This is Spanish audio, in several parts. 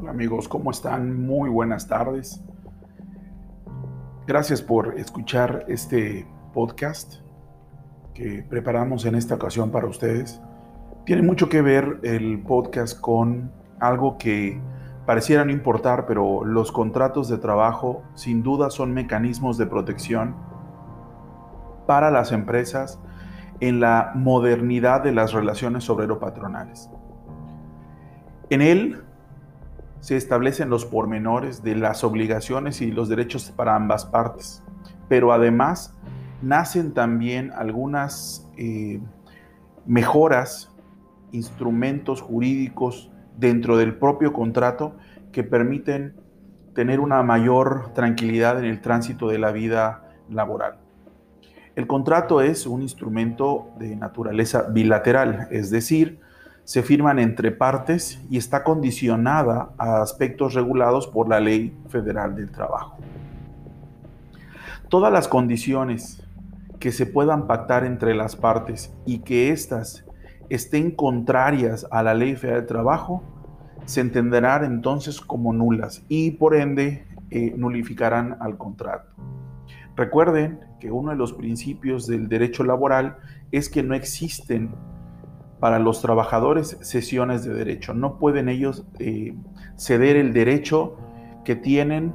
Hola amigos, ¿cómo están? Muy buenas tardes. Gracias por escuchar este podcast que preparamos en esta ocasión para ustedes. Tiene mucho que ver el podcast con algo que pareciera no importar, pero los contratos de trabajo sin duda son mecanismos de protección para las empresas en la modernidad de las relaciones obrero-patronales. En él se establecen los pormenores de las obligaciones y los derechos para ambas partes, pero además nacen también algunas eh, mejoras, instrumentos jurídicos dentro del propio contrato que permiten tener una mayor tranquilidad en el tránsito de la vida laboral. El contrato es un instrumento de naturaleza bilateral, es decir, se firman entre partes y está condicionada a aspectos regulados por la Ley Federal del Trabajo. Todas las condiciones que se puedan pactar entre las partes y que éstas estén contrarias a la Ley Federal del Trabajo, se entenderán entonces como nulas y por ende eh, nulificarán al contrato. Recuerden que uno de los principios del derecho laboral es que no existen para los trabajadores sesiones de derecho. No pueden ellos eh, ceder el derecho que tienen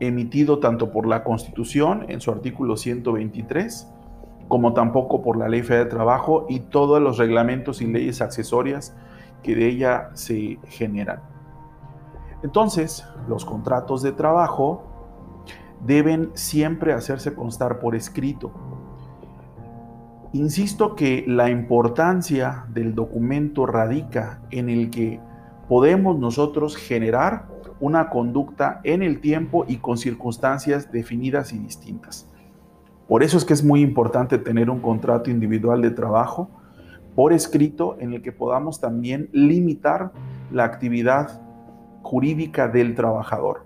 emitido tanto por la Constitución en su artículo 123, como tampoco por la Ley Federal de Trabajo y todos los reglamentos y leyes accesorias que de ella se generan. Entonces, los contratos de trabajo deben siempre hacerse constar por escrito Insisto que la importancia del documento radica en el que podemos nosotros generar una conducta en el tiempo y con circunstancias definidas y distintas. Por eso es que es muy importante tener un contrato individual de trabajo por escrito en el que podamos también limitar la actividad jurídica del trabajador.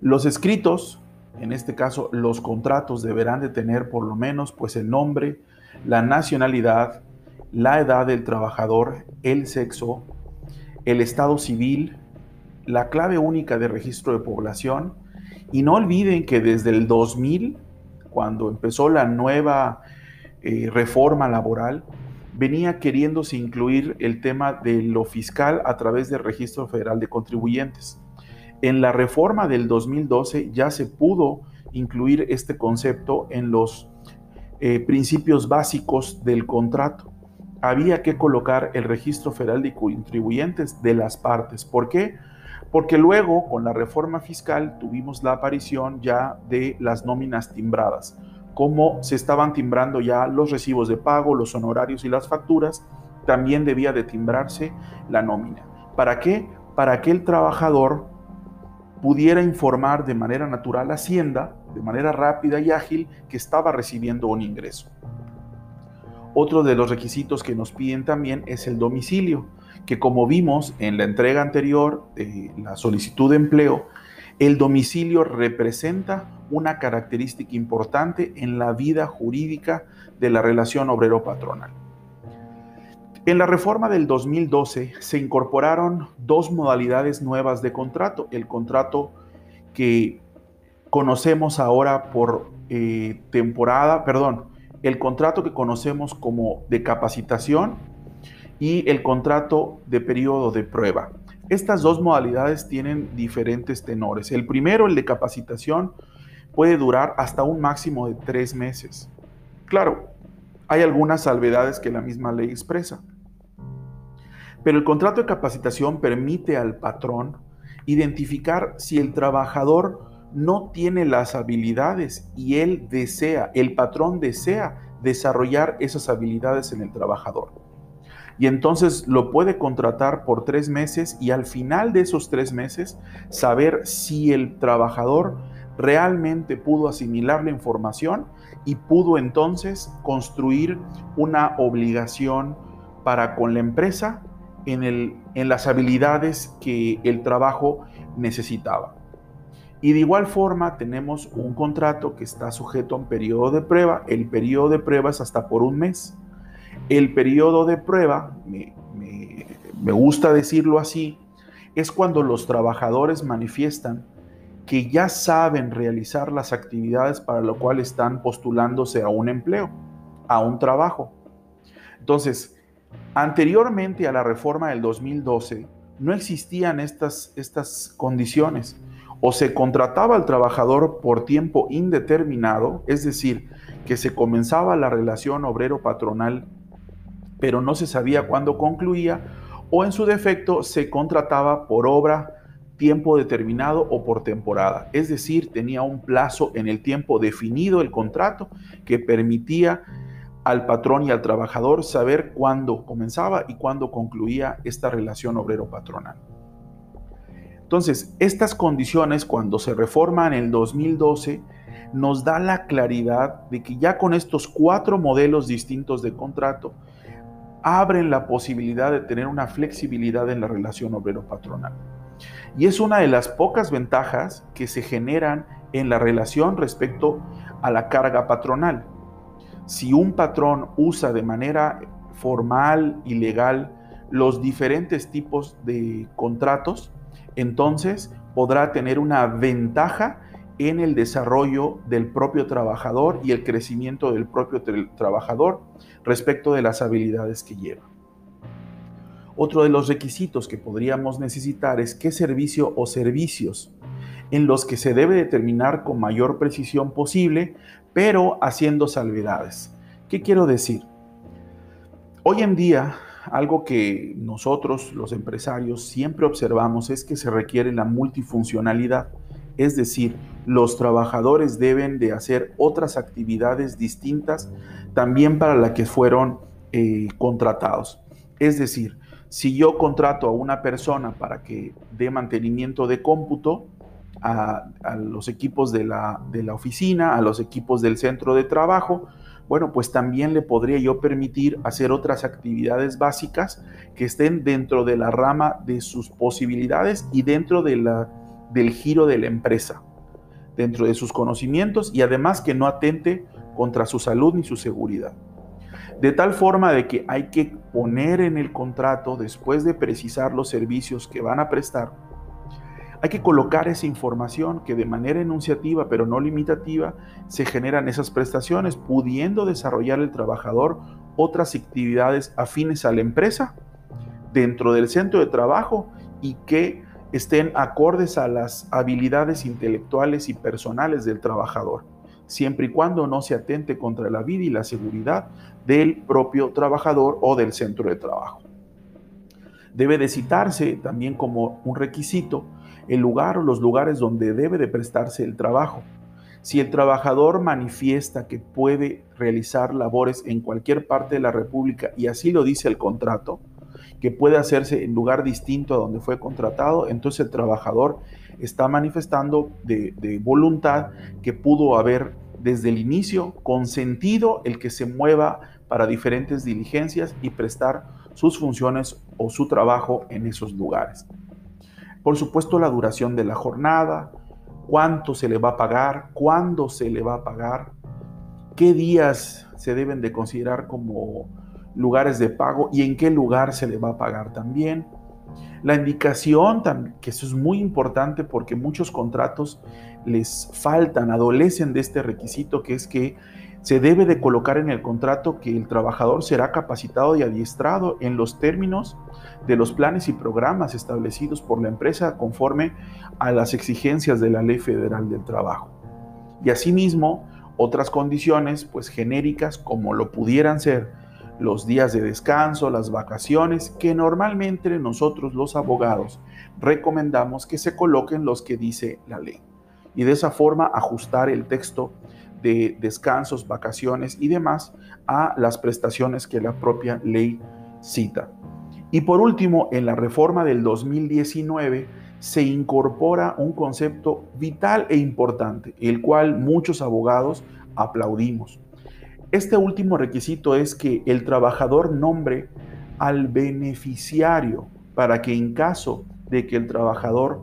Los escritos en este caso los contratos deberán de tener por lo menos pues el nombre, la nacionalidad, la edad del trabajador, el sexo, el estado civil, la clave única de registro de población y no olviden que desde el 2000, cuando empezó la nueva eh, reforma laboral, venía queriéndose incluir el tema de lo fiscal a través del registro federal de contribuyentes. En la reforma del 2012 ya se pudo incluir este concepto en los eh, principios básicos del contrato. Había que colocar el registro federal de contribuyentes de las partes. ¿Por qué? Porque luego, con la reforma fiscal, tuvimos la aparición ya de las nóminas timbradas, como se estaban timbrando ya los recibos de pago, los honorarios y las facturas, también debía de timbrarse la nómina. ¿Para qué? Para que el trabajador pudiera informar de manera natural a Hacienda, de manera rápida y ágil, que estaba recibiendo un ingreso. Otro de los requisitos que nos piden también es el domicilio, que como vimos en la entrega anterior de la solicitud de empleo, el domicilio representa una característica importante en la vida jurídica de la relación obrero-patronal. En la reforma del 2012 se incorporaron dos modalidades nuevas de contrato. El contrato que conocemos ahora por eh, temporada, perdón, el contrato que conocemos como de capacitación y el contrato de periodo de prueba. Estas dos modalidades tienen diferentes tenores. El primero, el de capacitación, puede durar hasta un máximo de tres meses. Claro, hay algunas salvedades que la misma ley expresa. Pero el contrato de capacitación permite al patrón identificar si el trabajador no tiene las habilidades y él desea, el patrón desea desarrollar esas habilidades en el trabajador. Y entonces lo puede contratar por tres meses y al final de esos tres meses saber si el trabajador realmente pudo asimilar la información y pudo entonces construir una obligación para con la empresa en, las habilidades que el trabajo necesitaba. Y de igual forma tenemos un contrato que está sujeto a un periodo de prueba. El periodo de prueba es hasta por un mes. El periodo de prueba, me, me gusta decirlo así, es cuando los trabajadores manifiestan que ya saben realizar las actividades para lo cual están postulándose a un empleo, a un trabajo. Entonces, anteriormente a la reforma del 2012, no existían estas, estas condiciones. O se contrataba al trabajador por tiempo indeterminado, es decir, que se comenzaba la relación obrero-patronal, pero no se sabía cuándo concluía, o en su defecto se contrataba por obra tiempo determinado o por temporada. Es decir, tenía un plazo en el tiempo definido el contrato que permitía al patrón y al trabajador saber cuándo comenzaba y cuándo concluía esta relación obrero-patronal. Entonces, estas condiciones cuando se reforman en el 2012 nos da la claridad de que ya con estos cuatro modelos distintos de contrato abren la posibilidad de tener una flexibilidad en la relación obrero-patronal. Y es una de las pocas ventajas que se generan en la relación respecto a la carga patronal. Si un patrón usa de manera formal y legal los diferentes tipos de contratos, entonces podrá tener una ventaja en el desarrollo del propio trabajador y el crecimiento del propio trabajador respecto de las habilidades que lleva. Otro de los requisitos que podríamos necesitar es qué servicio o servicios en los que se debe determinar con mayor precisión posible, pero haciendo salvedades. ¿Qué quiero decir? Hoy en día, algo que nosotros los empresarios siempre observamos es que se requiere la multifuncionalidad, es decir, los trabajadores deben de hacer otras actividades distintas también para las que fueron eh, contratados. Es decir, si yo contrato a una persona para que dé mantenimiento de cómputo a, los equipos de la, de la oficina, a los equipos del centro de trabajo, bueno, pues también le podría yo permitir hacer otras actividades básicas que estén dentro de la rama de sus posibilidades y dentro de la, del giro de la empresa, dentro de sus conocimientos y además que no atente contra su salud ni su seguridad. De tal forma de que hay que poner en el contrato, después de precisar los servicios que van a prestar, hay que colocar esa información que de manera enunciativa, pero no limitativa, se generan esas prestaciones, pudiendo desarrollar el trabajador otras actividades afines a la empresa dentro del centro de trabajo y que estén acordes a las habilidades intelectuales y personales del trabajador siempre y cuando no se atente contra la vida y la seguridad del propio trabajador o del centro de trabajo. Debe de citarse también como un requisito el lugar o los lugares donde debe de prestarse el trabajo. Si el trabajador manifiesta que puede realizar labores en cualquier parte de la República y así lo dice el contrato, que puede hacerse en lugar distinto a donde fue contratado, entonces el trabajador está manifestando de, voluntad que pudo haber desde el inicio consentido el que se mueva para diferentes diligencias y prestar sus funciones o su trabajo en esos lugares. Por supuesto, la duración de la jornada, cuánto se le va a pagar, cuándo se le va a pagar, qué días se deben de considerar como lugares de pago y en qué lugar se le va a pagar también. La indicación, que eso es muy importante porque muchos contratos les faltan, adolecen de este requisito que es que se debe de colocar en el contrato que el trabajador será capacitado y adiestrado en los términos de los planes y programas establecidos por la empresa conforme a las exigencias de la Ley Federal del Trabajo. Y asimismo, otras condiciones pues genéricas como lo pudieran ser los días de descanso, las vacaciones, que normalmente nosotros los abogados recomendamos que se coloquen los que dice la ley. Y de esa forma ajustar el texto de descansos, vacaciones y demás a las prestaciones que la propia ley cita. Y por último, en la reforma del 2019 se incorpora un concepto vital e importante, el cual muchos abogados aplaudimos. Este último requisito es que el trabajador nombre al beneficiario para que en caso de que el trabajador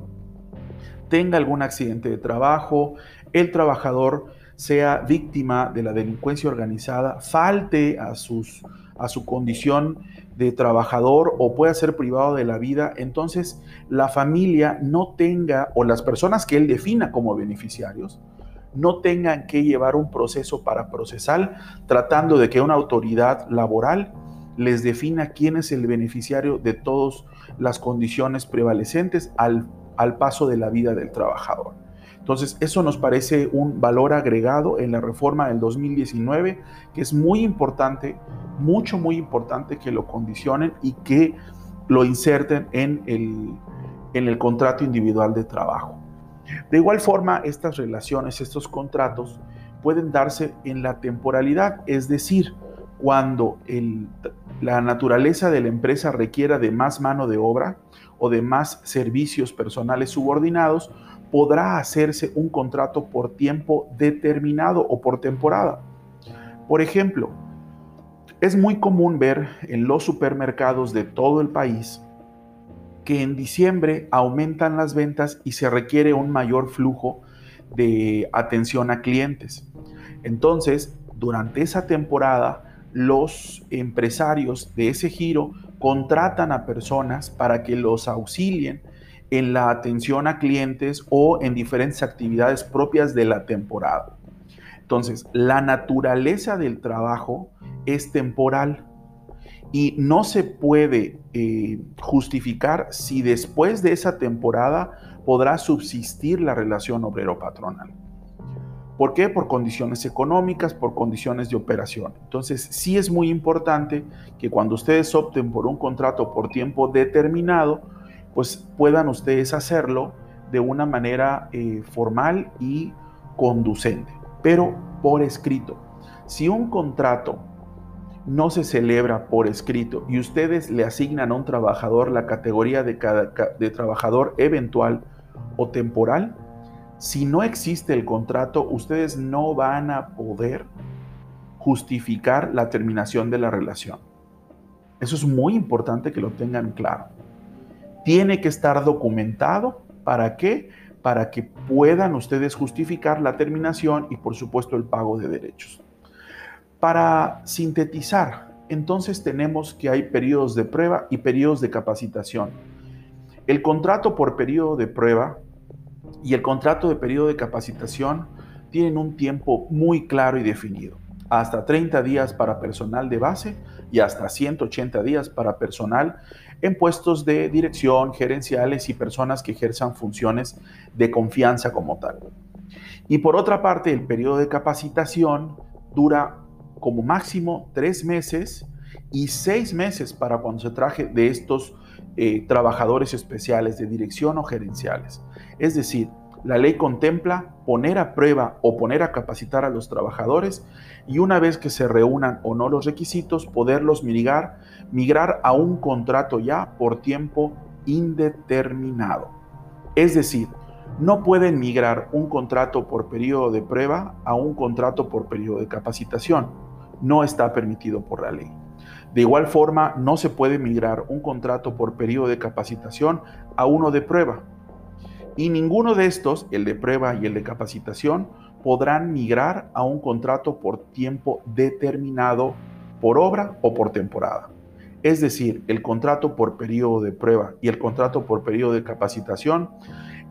tenga algún accidente de trabajo, el trabajador sea víctima de la delincuencia organizada, falte a, sus, a su condición de trabajador o pueda ser privado de la vida, entonces la familia no tenga, o las personas que él defina como beneficiarios, no tengan que llevar un proceso para procesar, tratando de que una autoridad laboral les defina quién es el beneficiario de todas las condiciones prevalecentes al, al paso de la vida del trabajador. Entonces, eso nos parece un valor agregado en la reforma del 2019, que es muy importante, mucho, muy importante que lo condicionen y que lo inserten en el, en el contrato individual de trabajo. De igual forma, estas relaciones, estos contratos pueden darse en la temporalidad, es decir, cuando la naturaleza de la empresa requiera de más mano de obra o de más servicios personales subordinados, podrá hacerse un contrato por tiempo determinado o por temporada. Por ejemplo, es muy común ver en los supermercados de todo el país que en diciembre aumentan las ventas y se requiere un mayor flujo de atención a clientes. Entonces, durante esa temporada, los empresarios de ese giro contratan a personas para que los auxilien en la atención a clientes o en diferentes actividades propias de la temporada. Entonces, la naturaleza del trabajo es temporal y no se puede eh, justificar si después de esa temporada podrá subsistir la relación obrero-patronal. ¿Por qué? Por condiciones económicas, por condiciones de operación. Entonces, sí es muy importante que cuando ustedes opten por un contrato por tiempo determinado, pues puedan ustedes hacerlo de una manera eh, formal y conducente, pero por escrito. Si un contrato no se celebra por escrito y ustedes le asignan a un trabajador la categoría de, de trabajador eventual o temporal, si no existe el contrato, ustedes no van a poder justificar la terminación de la relación. Eso es muy importante que lo tengan claro tiene que estar documentado. ¿Para qué? Para que puedan ustedes justificar la terminación y por supuesto el pago de derechos. Para sintetizar, entonces tenemos que hay periodos de prueba y periodos de capacitación. El contrato por periodo de prueba y el contrato de periodo de capacitación tienen un tiempo muy claro y definido. Hasta 30 días para personal de base y hasta 180 días para personal en puestos de dirección, gerenciales y personas que ejerzan funciones de confianza como tal. Y por otra parte, el periodo de capacitación dura como máximo tres meses y seis meses para cuando se traje de estos eh, trabajadores especiales de dirección o gerenciales. Es decir, la ley contempla poner a prueba o poner a capacitar a los trabajadores y una vez que se reúnan o no los requisitos, poderlos migrar, migrar a un contrato ya por tiempo indeterminado. Es decir, no pueden migrar un contrato por periodo de prueba a un contrato por periodo de capacitación. No está permitido por la ley. De igual forma, no se puede migrar un contrato por periodo de capacitación a uno de prueba y ninguno de estos, el de prueba y el de capacitación, podrán migrar a un contrato por tiempo determinado por obra o por temporada. Es decir, el contrato por periodo de prueba y el contrato por periodo de capacitación,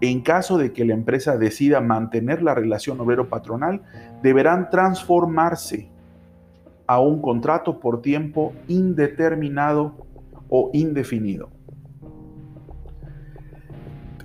en caso de que la empresa decida mantener la relación obrero-patronal, deberán transformarse a un contrato por tiempo indeterminado o indefinido.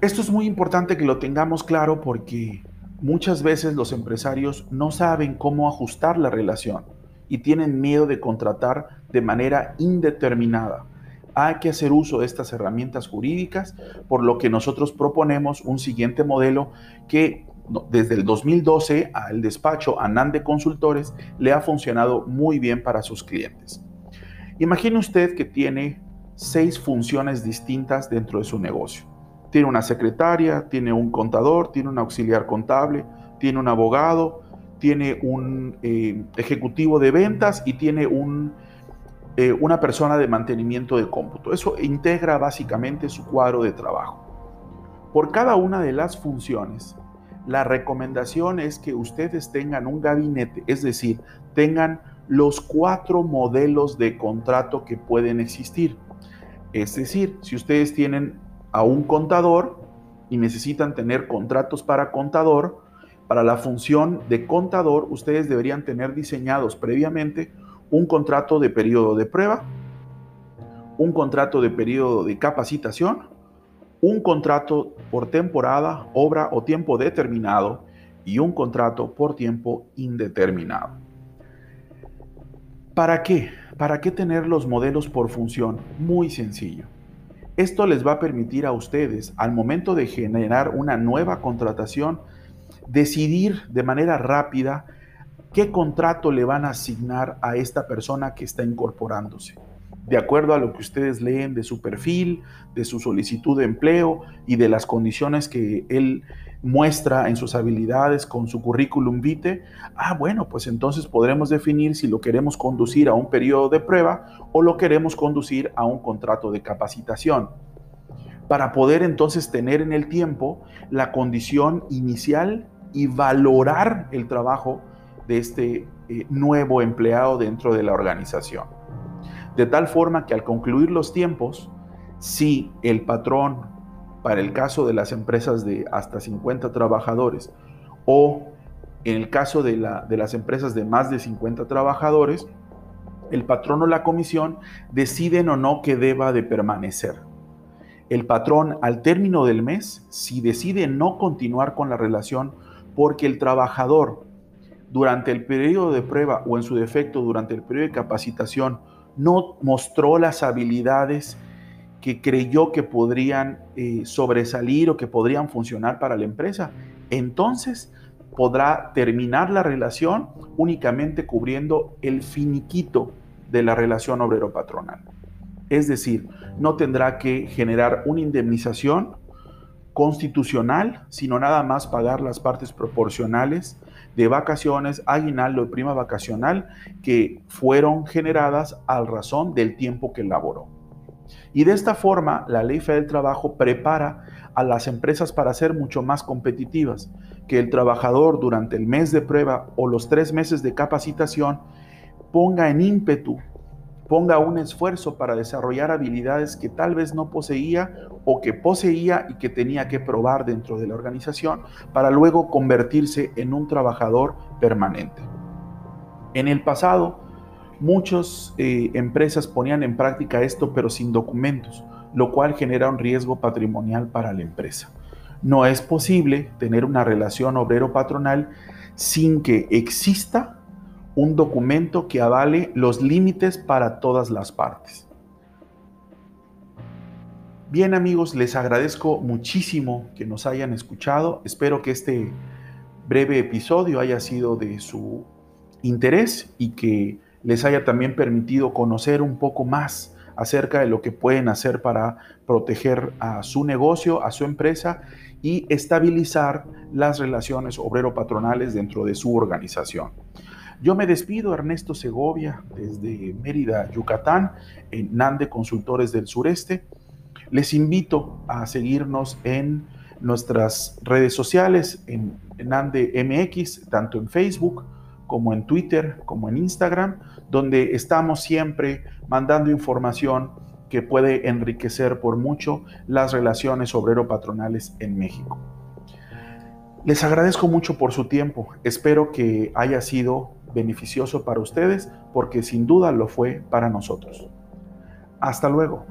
Esto es muy importante que lo tengamos claro porque muchas veces los empresarios no saben cómo ajustar la relación y tienen miedo de contratar de manera indeterminada. Hay que hacer uso de estas herramientas jurídicas, por lo que nosotros proponemos un siguiente modelo que desde el 2012 al despacho ANAN de Consultores le ha funcionado muy bien para sus clientes. Imagine usted que tiene seis funciones distintas dentro de su negocio. Tiene una secretaria, tiene un contador, tiene un auxiliar contable, tiene un abogado, tiene un eh, ejecutivo de ventas y tiene un, eh, una persona de mantenimiento de cómputo. Eso integra básicamente su cuadro de trabajo. Por cada una de las funciones la recomendación es que ustedes tengan un gabinete, es decir, tengan los cuatro modelos de contrato que pueden existir. Es decir, si ustedes tienen a un contador y necesitan tener contratos para contador, para la función de contador, ustedes deberían tener diseñados previamente un contrato de periodo de prueba, un contrato de periodo de capacitación, un contrato por temporada, obra o tiempo determinado y un contrato por tiempo indeterminado. ¿Para qué? ¿Para qué tener los modelos por función? Muy sencillo. Esto les va a permitir a ustedes, al momento de generar una nueva contratación, decidir de manera rápida qué contrato le van a asignar a esta persona que está incorporándose. De acuerdo a lo que ustedes leen de su perfil, de su solicitud de empleo y de las condiciones que él muestra en sus habilidades con su currículum vitae, ah, bueno, pues entonces podremos definir si lo queremos conducir a un periodo de prueba o lo queremos conducir a un contrato de capacitación, para poder entonces tener en el tiempo la condición inicial y valorar el trabajo de este eh, nuevo empleado dentro de la organización. De tal forma que al concluir los tiempos, si el patrón para el caso de las empresas de hasta 50 trabajadores o en el caso de, de las empresas de más de 50 trabajadores, el patrón o la comisión deciden o no que deba de permanecer. El patrón al término del mes, si decide no continuar con la relación porque el trabajador durante el periodo de prueba o en su defecto durante el periodo de capacitación no mostró las habilidades que creyó que podrían eh, sobresalir o que podrían funcionar para la empresa, entonces podrá terminar la relación únicamente cubriendo el finiquito de la relación obrero-patronal. Es decir, no tendrá que generar una indemnización constitucional, sino nada más pagar las partes proporcionales de vacaciones, aguinaldo y prima vacacional que fueron generadas al razón del tiempo que laboró. Y de esta forma, la Ley Federal del Trabajo prepara a las empresas para ser mucho más competitivas, que el trabajador durante el mes de prueba o los tres meses de capacitación ponga en ímpetu, ponga un esfuerzo para desarrollar habilidades que tal vez no poseía o que poseía y que tenía que probar dentro de la organización para luego convertirse en un trabajador permanente. En el pasado, Muchas eh, empresas ponían en práctica esto pero sin documentos, lo cual genera un riesgo patrimonial para la empresa. No es posible tener una relación obrero-patronal sin que exista un documento que avale los límites para todas las partes. Bien amigos, les agradezco muchísimo que nos hayan escuchado. Espero que este breve episodio haya sido de su interés y que les haya también permitido conocer un poco más acerca de lo que pueden hacer para proteger a su negocio, a su empresa y estabilizar las relaciones obrero-patronales dentro de su organización. Yo me despido, Ernesto Segovia, desde Mérida, Yucatán, en NANDE Consultores del Sureste. Les invito a seguirnos en nuestras redes sociales, en NANDE MX, tanto en Facebook como en Twitter, como en Instagram, donde estamos siempre mandando información que puede enriquecer por mucho las relaciones obrero-patronales en México. Les agradezco mucho por su tiempo. Espero que haya sido beneficioso para ustedes porque sin duda lo fue para nosotros. Hasta luego.